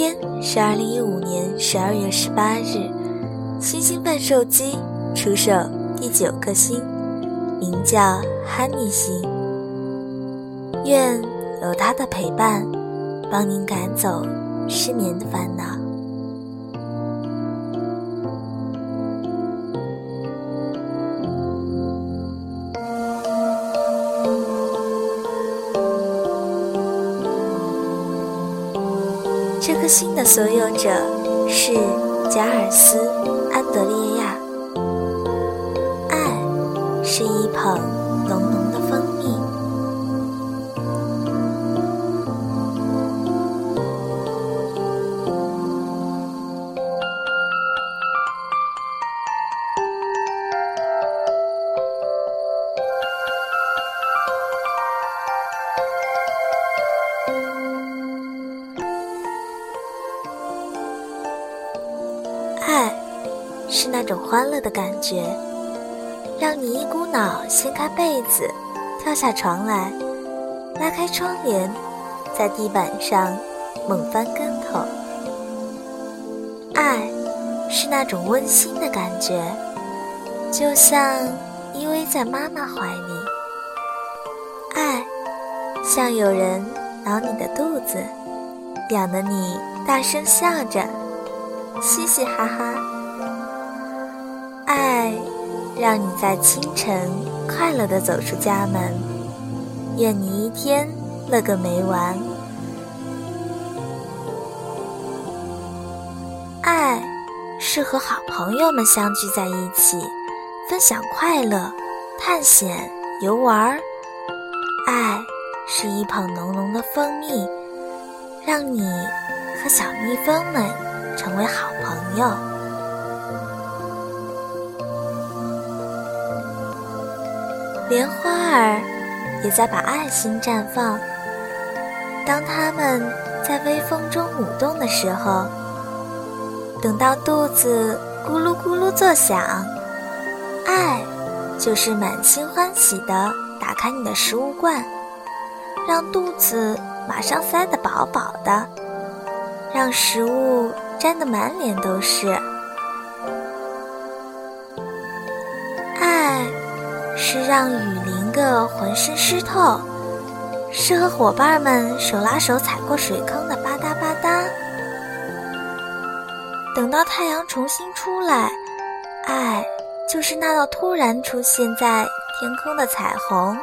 天是二零一五年十二月十八日，星星贩售机出售第九颗星，名叫哈尼星。愿有它的陪伴，帮您赶走失眠的烦恼。这颗心的所有者是贾尔斯·安德烈亚。爱是一捧是那种欢乐的感觉，让你一股脑掀开被子，跳下床来，拉开窗帘，在地板上猛翻跟头。爱，是那种温馨的感觉，就像依偎在妈妈怀里。爱，像有人挠你的肚子，痒得你大声笑着。嘻嘻哈哈，爱让你在清晨快乐地走出家门，愿你一天乐个没完。爱是和好朋友们相聚在一起，分享快乐、探险、游玩。爱是一捧浓浓的蜂蜜，让你和小蜜蜂们。成为好朋友。莲花儿也在把爱心绽放。当它们在微风中舞动的时候，等到肚子咕噜咕噜作响，爱就是满心欢喜的打开你的食物罐，让肚子马上塞得饱饱的，让食物。沾得满脸都是，是让雨淋个浑身湿透，是和伙伴们手拉手踩过水坑的吧嗒吧嗒。等到太阳重新出来，爱就是那道突然出现在天空的彩虹。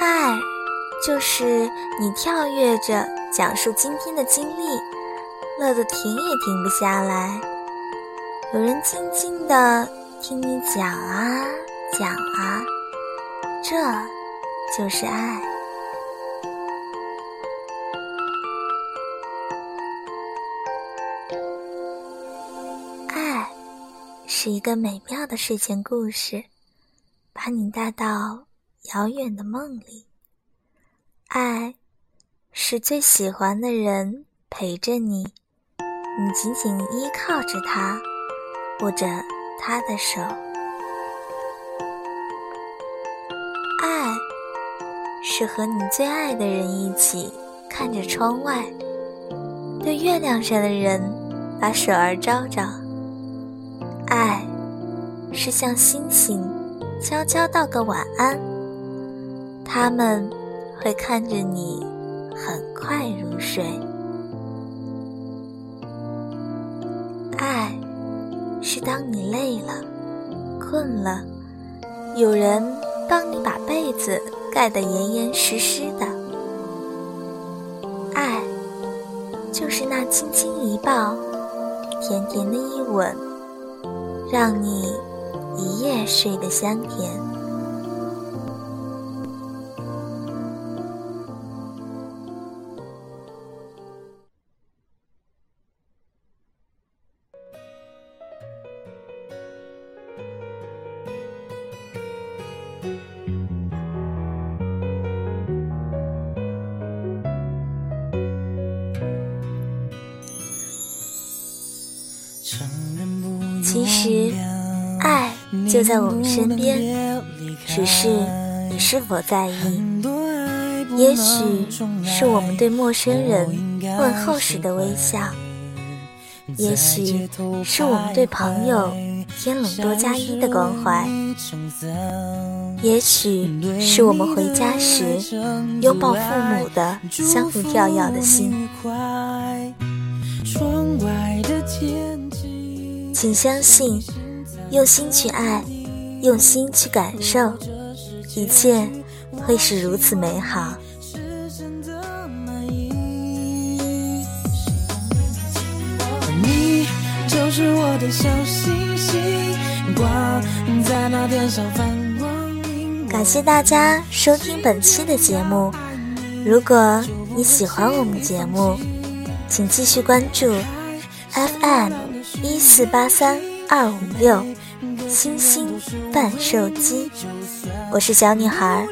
爱。就是你跳跃着讲述今天的经历，乐得停也停不下来。有人静静地听你讲啊讲啊，这就是爱。爱是一个美妙的睡前故事，把你带到遥远的梦里。爱，是最喜欢的人陪着你，你紧紧依靠着他，握着他的手。爱，是和你最爱的人一起看着窗外，对月亮上的人把手儿招招。爱，是向星星悄悄道个晚安，他们。会看着你很快入睡。是当你累了、困了，有人帮你把被子盖得严严实实的。爱就是那轻轻一抱、甜甜的一吻，让你一夜睡得香甜。其实，爱就在我们身边，只是你是否在意？也许是我们对陌生人问候时的微笑，也许是我们对朋友天冷多加衣的关怀，也许是我们回家时拥抱父母的相互跳跃的心。请相信，用心去爱，用心去感受，一切会是如此美好。你就是我的小星星，挂在那天上泛光。感谢大家收听本期的节目。如果你喜欢我们节目，请继续关注 FM 一四八三二五六星星伴手机。我是小女孩，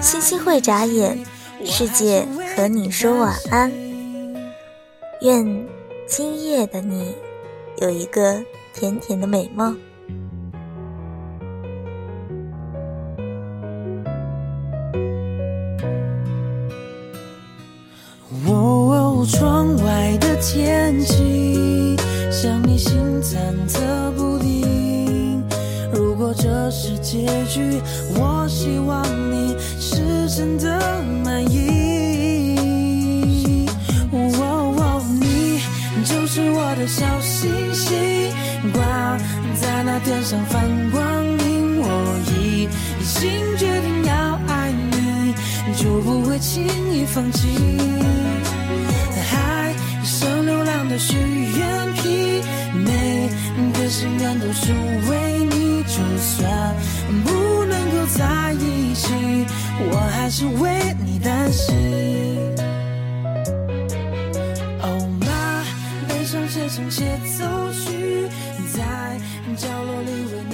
星星会眨眼，世界和你说晚安。愿今夜的你有一个甜甜的美梦。结局，我希望你是真的满意。你就是我的小星星，挂在那天上放光明。我已经决定要爱你，就不会轻易放弃。海上流浪的许愿瓶，每个心愿都是为。就算不能够在一起我还是为你担心。哦把悲伤写成协奏曲在角落里为你